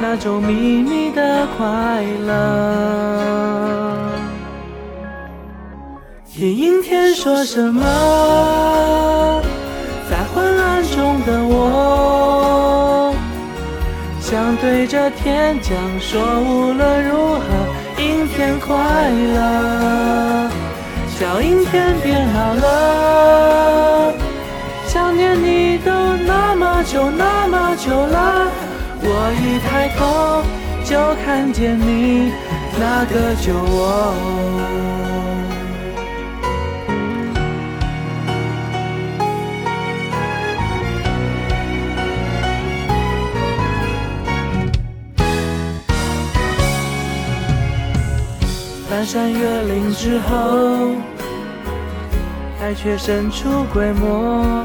那种秘密的快乐。听阴天说什么？在昏暗中的我，想对着天讲说，无论如何，阴天快乐。小阴天别闹了，想念你都那么久那么久了。我一抬头就看见你那个酒窝。翻山越岭之后，爱却神出鬼没。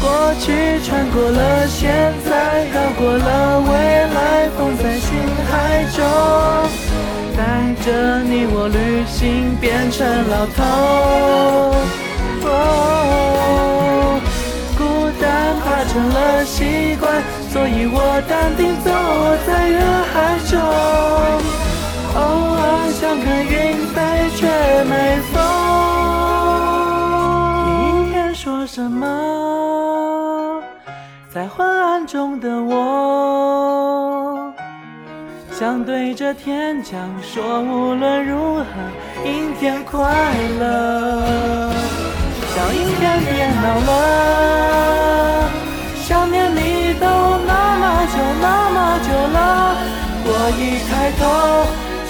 过去穿过了，现在绕过了，未来放在心海中，带着你我旅行变成老头。孤单化成了习惯，所以我淡定走在人海中，偶尔想看云飞却没风。阴天说什么？在昏暗中的我，想对着天讲说，无论如何，阴天快乐。小阴天别闹了，想念你都那么久那么久了。我一抬头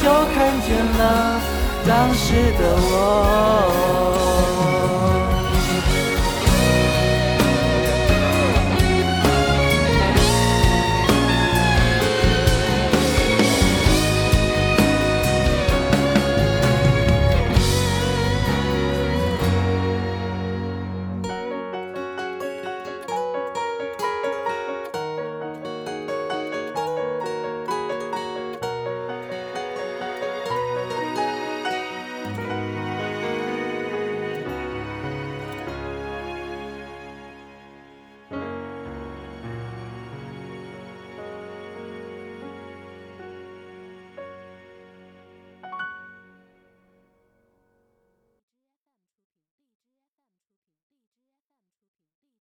就看见了当时的我。